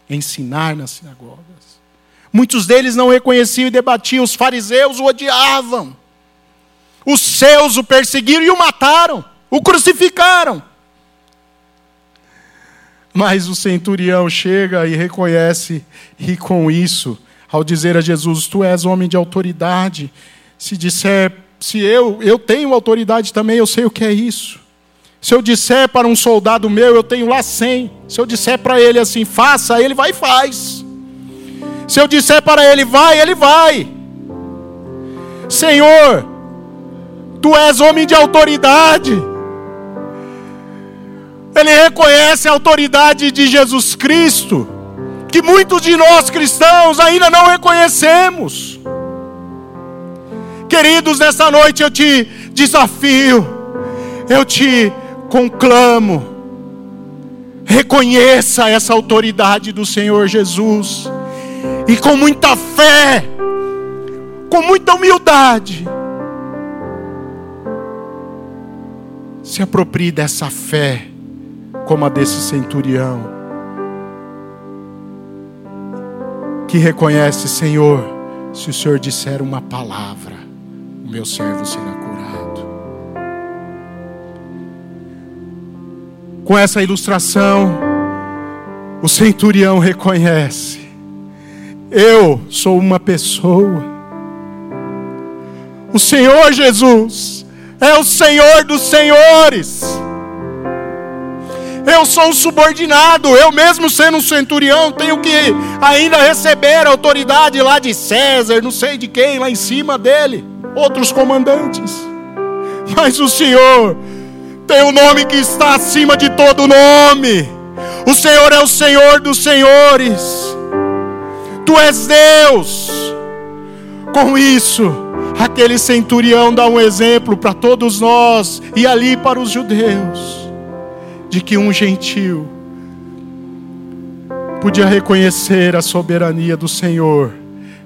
ensinar nas sinagogas. Muitos deles não reconheciam e debatiam, os fariseus o odiavam. Os seus o perseguiram e o mataram, o crucificaram. Mas o centurião chega e reconhece, e com isso, ao dizer a Jesus: Tu és homem de autoridade, se disser se eu, eu tenho autoridade também, eu sei o que é isso. Se eu disser para um soldado meu, eu tenho lá cem. Se eu disser para ele assim, faça, ele vai e faz. Se eu disser para ele, vai, ele vai. Senhor, tu és homem de autoridade. Ele reconhece a autoridade de Jesus Cristo, que muitos de nós cristãos ainda não reconhecemos. Queridos, nessa noite eu te desafio, eu te conclamo, reconheça essa autoridade do Senhor Jesus e com muita fé, com muita humildade, se aproprie dessa fé, como a desse centurião, que reconhece, Senhor, se o Senhor disser uma palavra, o meu servo será curado. Com essa ilustração, o centurião reconhece: eu sou uma pessoa. O Senhor Jesus é o Senhor dos senhores. Eu sou um subordinado, eu mesmo sendo um centurião, tenho que ainda receber a autoridade lá de César, não sei de quem, lá em cima dele, outros comandantes. Mas o Senhor tem um nome que está acima de todo nome. O Senhor é o Senhor dos senhores. Tu és Deus. Com isso, aquele centurião dá um exemplo para todos nós e ali para os judeus de que um gentil podia reconhecer a soberania do Senhor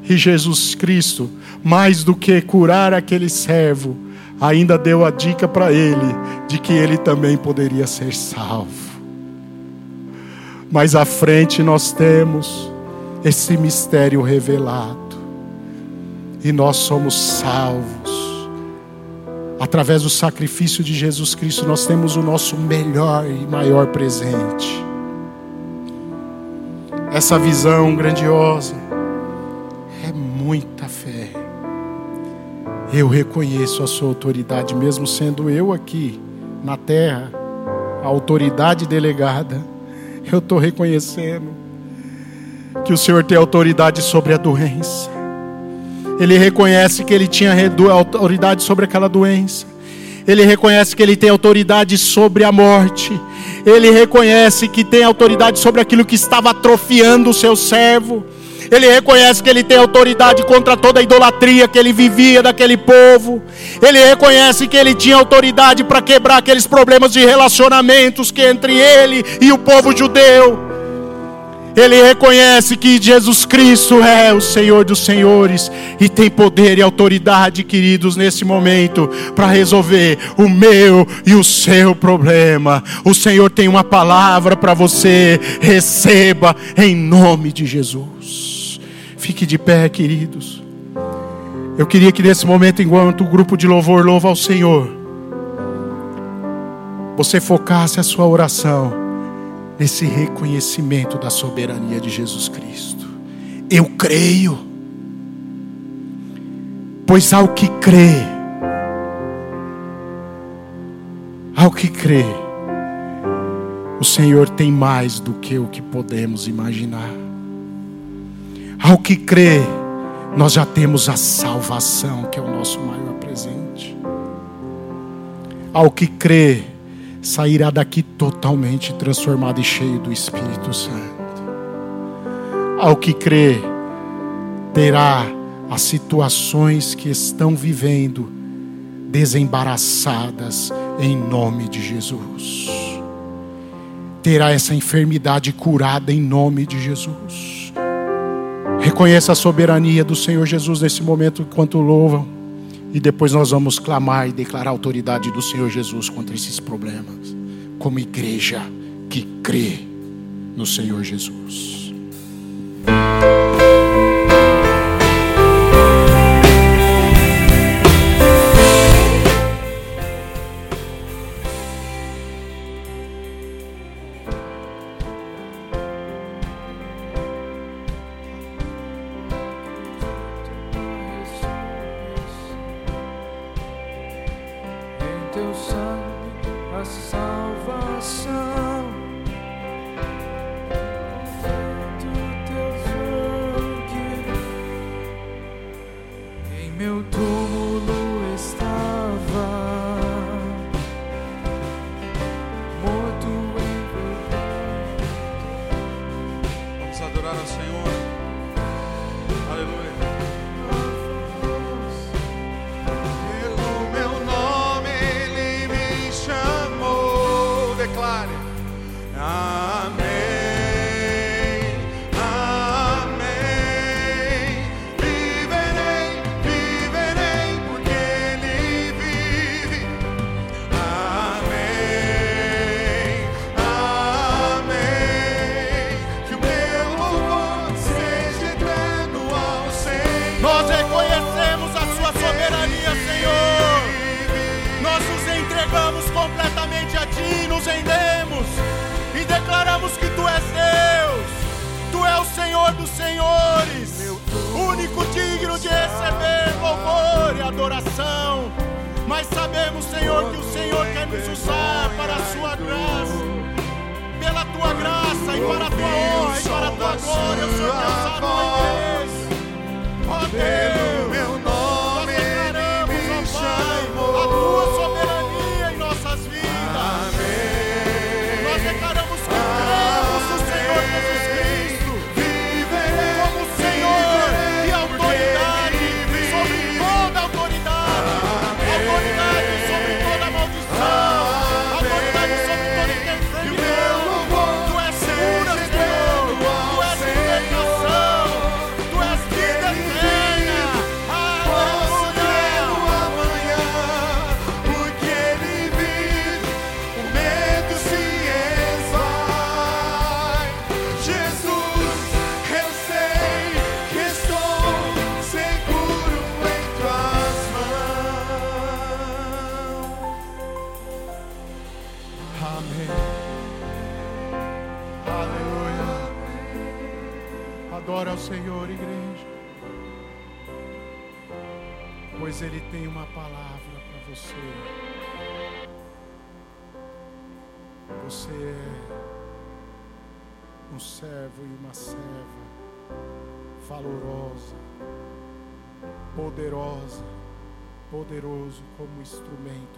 e Jesus Cristo, mais do que curar aquele servo, ainda deu a dica para ele de que ele também poderia ser salvo. Mais à frente nós temos esse mistério revelado e nós somos salvos. Através do sacrifício de Jesus Cristo, nós temos o nosso melhor e maior presente. Essa visão grandiosa é muita fé. Eu reconheço a sua autoridade, mesmo sendo eu aqui na terra, a autoridade delegada. Eu estou reconhecendo que o Senhor tem autoridade sobre a doença ele reconhece que ele tinha autoridade sobre aquela doença. Ele reconhece que ele tem autoridade sobre a morte. Ele reconhece que tem autoridade sobre aquilo que estava atrofiando o seu servo. Ele reconhece que ele tem autoridade contra toda a idolatria que ele vivia daquele povo. Ele reconhece que ele tinha autoridade para quebrar aqueles problemas de relacionamentos que entre ele e o povo judeu. Ele reconhece que Jesus Cristo é o Senhor dos Senhores e tem poder e autoridade, queridos, nesse momento para resolver o meu e o seu problema. O Senhor tem uma palavra para você, receba em nome de Jesus. Fique de pé, queridos. Eu queria que nesse momento, enquanto o grupo de louvor louva ao Senhor, você focasse a sua oração nesse reconhecimento da soberania de Jesus Cristo. Eu creio, pois ao que crê, ao que crê, o Senhor tem mais do que o que podemos imaginar. Ao que crê, nós já temos a salvação, que é o nosso maior presente. Ao que crê, sairá daqui totalmente transformado e cheio do Espírito Santo. Ao que crê, terá as situações que estão vivendo desembaraçadas em nome de Jesus. Terá essa enfermidade curada em nome de Jesus. Reconheça a soberania do Senhor Jesus nesse momento enquanto louvam. E depois nós vamos clamar e declarar a autoridade do Senhor Jesus contra esses problemas, como igreja que crê no Senhor Jesus.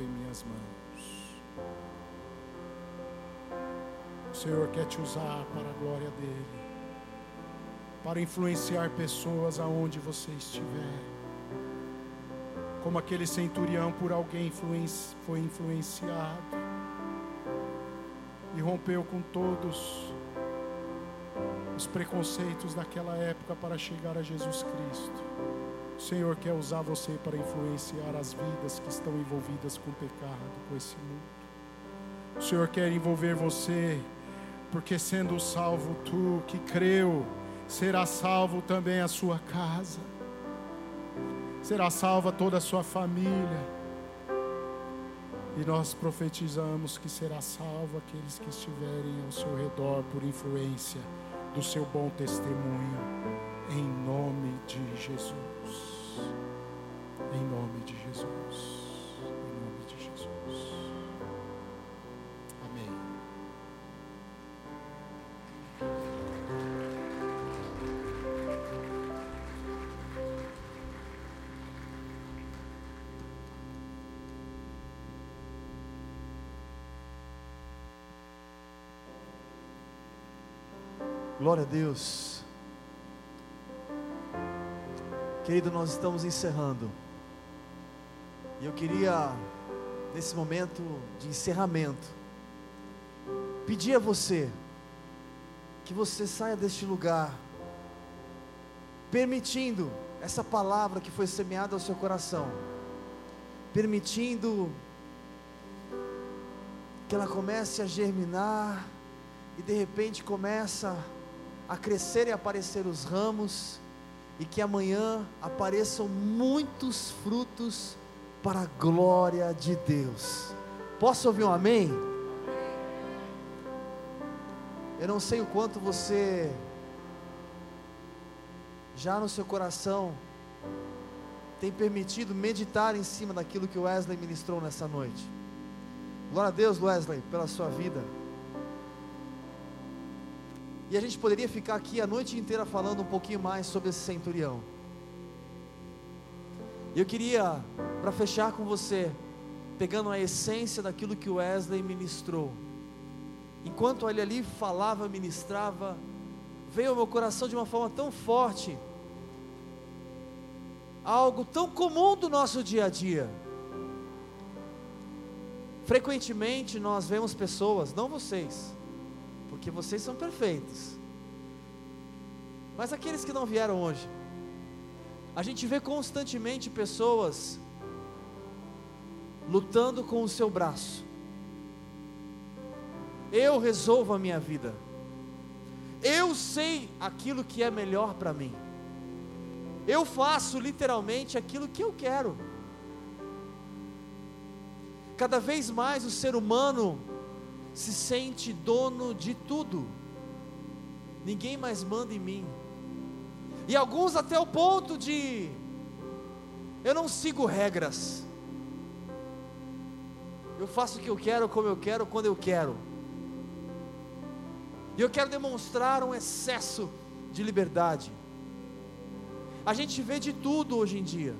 Em minhas mãos. O Senhor quer te usar para a glória dele, para influenciar pessoas aonde você estiver. Como aquele centurião por alguém foi influenciado e rompeu com todos os preconceitos daquela época para chegar a Jesus Cristo. O Senhor quer usar você para influenciar as vidas que estão envolvidas com o pecado, com esse mundo. O Senhor quer envolver você, porque sendo salvo tu que creu, será salvo também a sua casa, será salva toda a sua família. E nós profetizamos que será salvo aqueles que estiverem ao seu redor por influência do seu bom testemunho, em nome de Jesus. Em nome de Jesus. Em nome de Jesus. Amém. Glória a Deus. Querido, nós estamos encerrando. E eu queria, nesse momento de encerramento, pedir a você que você saia deste lugar, permitindo essa palavra que foi semeada ao seu coração, permitindo que ela comece a germinar e de repente começa a crescer e aparecer os ramos, e que amanhã apareçam muitos frutos para a glória de Deus. Posso ouvir um amém? Eu não sei o quanto você já no seu coração tem permitido meditar em cima daquilo que o Wesley ministrou nessa noite. Glória a Deus, Wesley, pela sua vida. E a gente poderia ficar aqui a noite inteira falando um pouquinho mais sobre esse centurião. E eu queria, para fechar com você, pegando a essência daquilo que o Wesley ministrou. Enquanto ele ali falava, ministrava, veio ao meu coração de uma forma tão forte, algo tão comum do nosso dia a dia. Frequentemente nós vemos pessoas, não vocês, porque vocês são perfeitos. Mas aqueles que não vieram hoje, a gente vê constantemente pessoas lutando com o seu braço. Eu resolvo a minha vida. Eu sei aquilo que é melhor para mim. Eu faço literalmente aquilo que eu quero. Cada vez mais o ser humano se sente dono de tudo. ninguém mais manda em mim. E alguns até o ponto de eu não sigo regras. Eu faço o que eu quero, como eu quero, quando eu quero. E eu quero demonstrar um excesso de liberdade. A gente vê de tudo hoje em dia.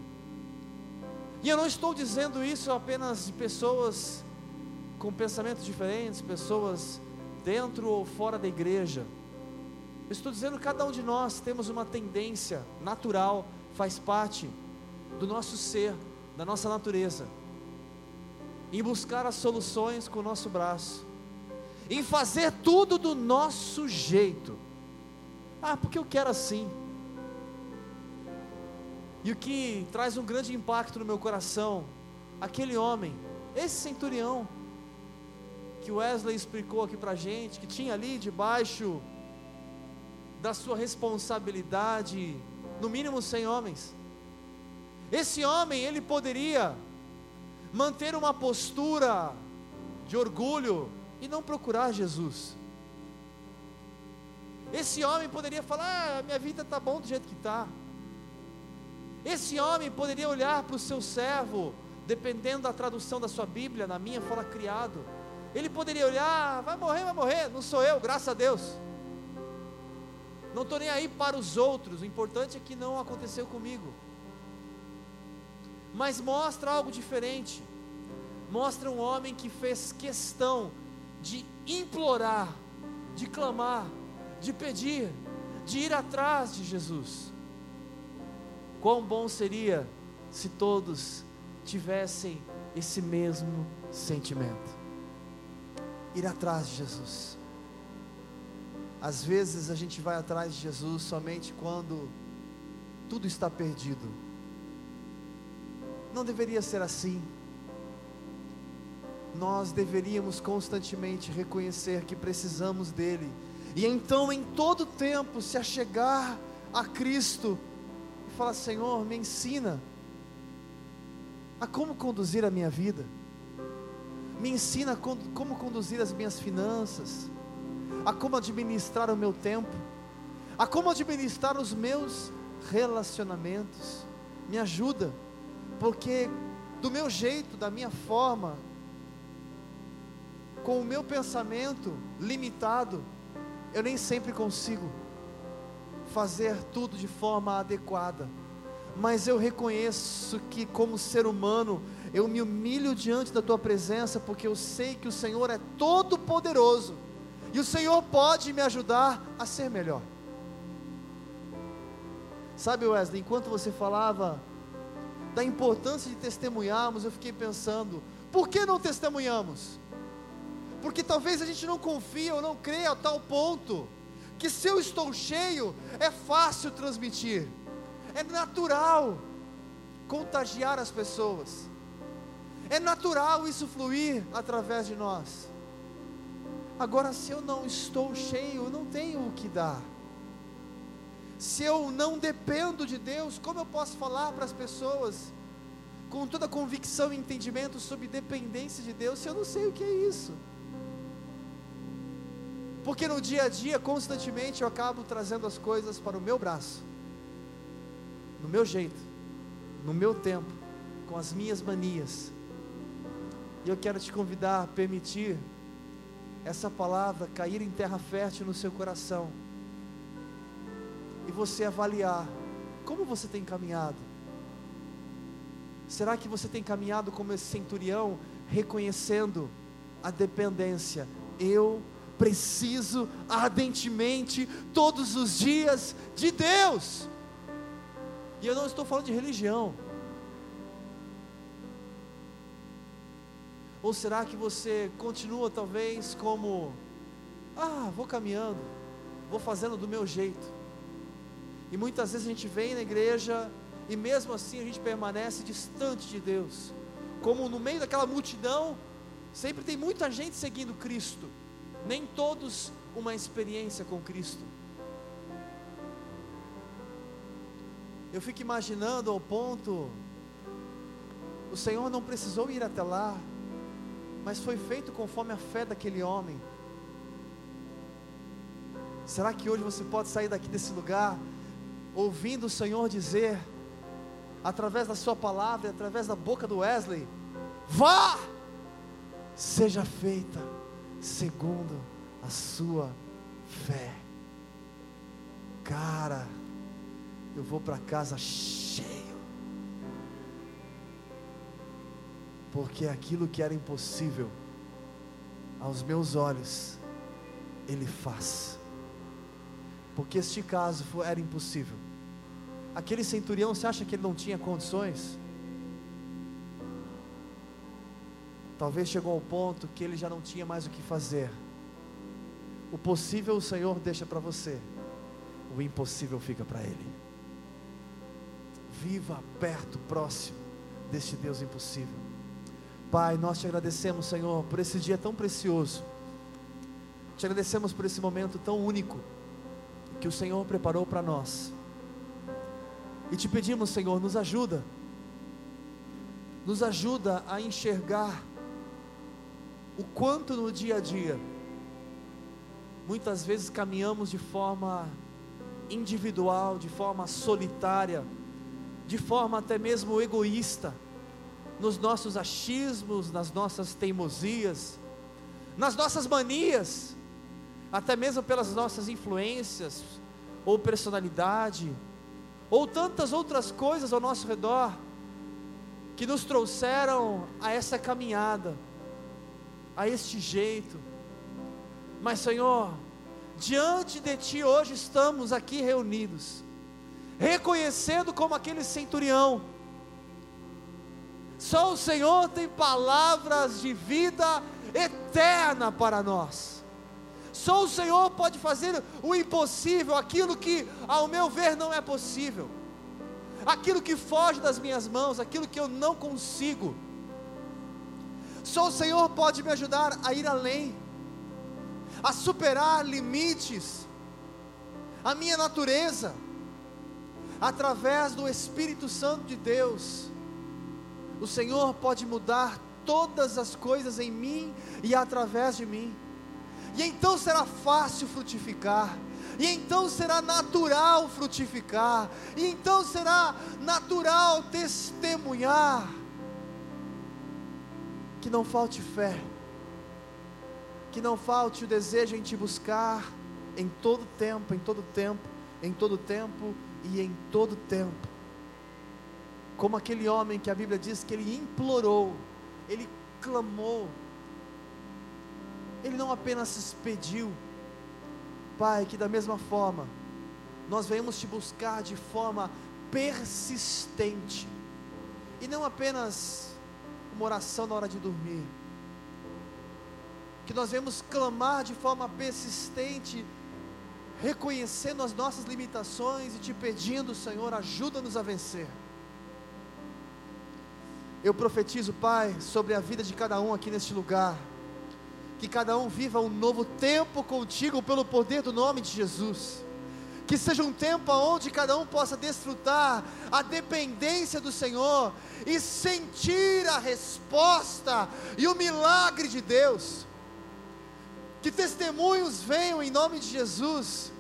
E eu não estou dizendo isso apenas de pessoas com pensamentos diferentes, pessoas dentro ou fora da igreja. Estou dizendo que cada um de nós temos uma tendência natural, faz parte do nosso ser, da nossa natureza, em buscar as soluções com o nosso braço, em fazer tudo do nosso jeito. Ah, porque eu quero assim. E o que traz um grande impacto no meu coração, aquele homem, esse centurião, que Wesley explicou aqui para gente, que tinha ali debaixo da sua responsabilidade, no mínimo 100 homens. Esse homem, ele poderia manter uma postura de orgulho e não procurar Jesus. Esse homem poderia falar: ah, minha vida está bom do jeito que está. Esse homem poderia olhar para o seu servo, dependendo da tradução da sua Bíblia, na minha fala criado. Ele poderia olhar, vai morrer, vai morrer, não sou eu, graças a Deus. Não estou nem aí para os outros, o importante é que não aconteceu comigo. Mas mostra algo diferente. Mostra um homem que fez questão de implorar, de clamar, de pedir, de ir atrás de Jesus. Quão bom seria se todos tivessem esse mesmo sentimento. Ir atrás de Jesus. Às vezes a gente vai atrás de Jesus somente quando tudo está perdido. Não deveria ser assim. Nós deveríamos constantemente reconhecer que precisamos dele, e então em todo tempo se achegar a Cristo fala: Senhor, me ensina a como conduzir a minha vida, me ensina como conduzir as minhas finanças, a como administrar o meu tempo, a como administrar os meus relacionamentos. Me ajuda, porque do meu jeito, da minha forma, com o meu pensamento limitado, eu nem sempre consigo fazer tudo de forma adequada, mas eu reconheço que, como ser humano, eu me humilho diante da tua presença, porque eu sei que o Senhor é todo-poderoso e o Senhor pode me ajudar a ser melhor. Sabe, Wesley, enquanto você falava da importância de testemunharmos, eu fiquei pensando: por que não testemunhamos? Porque talvez a gente não confie ou não creia a tal ponto que se eu estou cheio, é fácil transmitir, é natural contagiar as pessoas, é natural isso fluir através de nós. Agora, se eu não estou cheio, não tenho o que dar. Se eu não dependo de Deus, como eu posso falar para as pessoas com toda convicção e entendimento sobre dependência de Deus se eu não sei o que é isso? Porque no dia a dia, constantemente, eu acabo trazendo as coisas para o meu braço, no meu jeito, no meu tempo, com as minhas manias. E eu quero te convidar a permitir essa palavra cair em terra fértil no seu coração e você avaliar como você tem caminhado. Será que você tem caminhado como esse centurião, reconhecendo a dependência? Eu preciso ardentemente, todos os dias, de Deus. E eu não estou falando de religião. Ou será que você continua talvez como, ah, vou caminhando, vou fazendo do meu jeito. E muitas vezes a gente vem na igreja e mesmo assim a gente permanece distante de Deus. Como no meio daquela multidão, sempre tem muita gente seguindo Cristo nem todos uma experiência com Cristo. Eu fico imaginando ao ponto, o Senhor não precisou ir até lá, mas foi feito conforme a fé daquele homem. Será que hoje você pode sair daqui desse lugar ouvindo o Senhor dizer, através da Sua palavra, através da boca do Wesley: Vá, seja feita segundo a sua fé. Cara, eu vou para casa cheio, porque aquilo que era impossível aos meus olhos, Ele faz. Porque este caso era impossível. Aquele centurião, você acha que ele não tinha condições? Talvez chegou ao ponto que ele já não tinha mais o que fazer. O possível o Senhor deixa para você, o impossível fica para Ele. Viva perto, próximo deste Deus impossível. Pai, nós te agradecemos, Senhor, por esse dia tão precioso. Te agradecemos por esse momento tão único que o Senhor preparou para nós. E te pedimos, Senhor, nos ajuda, nos ajuda a enxergar o quanto no dia a dia, muitas vezes caminhamos de forma individual, de forma solitária, de forma até mesmo egoísta, nos nossos achismos, nas nossas teimosias, nas nossas manias, até mesmo pelas nossas influências, ou personalidade, ou tantas outras coisas ao nosso redor, que nos trouxeram a essa caminhada, a este jeito. Mas, Senhor, diante de Ti hoje estamos aqui reunidos, reconhecendo como aquele centurião, só o Senhor tem palavras de vida eterna para nós. Só o Senhor pode fazer o impossível, aquilo que, ao meu ver, não é possível, aquilo que foge das minhas mãos, aquilo que eu não consigo. Só o Senhor pode me ajudar a ir além, a superar limites, a minha natureza, através do Espírito Santo de Deus. O Senhor pode mudar todas as coisas em mim e através de mim e então será fácil frutificar, e então será natural frutificar, e então será natural testemunhar. Que não falte fé, que não falte o desejo em te buscar em todo tempo, em todo tempo, em todo tempo e em todo tempo. Como aquele homem que a Bíblia diz que ele implorou, ele clamou, ele não apenas se expediu, Pai, que da mesma forma, nós venhamos te buscar de forma persistente, e não apenas uma oração na hora de dormir, que nós venhamos clamar de forma persistente, reconhecendo as nossas limitações e te pedindo, Senhor, ajuda-nos a vencer. Eu profetizo, Pai, sobre a vida de cada um aqui neste lugar que cada um viva um novo tempo contigo pelo poder do nome de Jesus. Que seja um tempo onde cada um possa desfrutar a dependência do Senhor e sentir a resposta e o milagre de Deus. Que testemunhos venham em nome de Jesus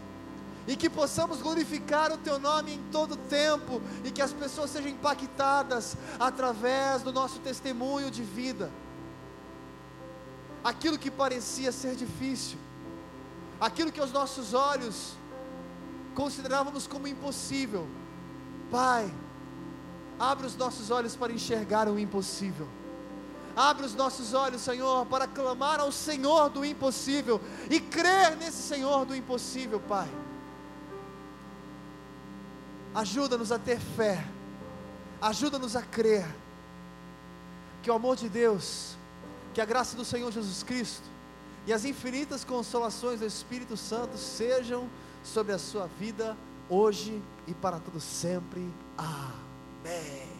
e que possamos glorificar o Teu nome em todo tempo e que as pessoas sejam impactadas através do nosso testemunho de vida aquilo que parecia ser difícil, aquilo que os nossos olhos considerávamos como impossível. Pai, abre os nossos olhos para enxergar o impossível. Abre os nossos olhos, Senhor, para clamar ao Senhor do impossível e crer nesse Senhor do impossível, Pai. Ajuda-nos a ter fé, ajuda-nos a crer que o amor de Deus que a graça do Senhor Jesus Cristo e as infinitas consolações do Espírito Santo sejam sobre a sua vida hoje e para todo sempre. Amém.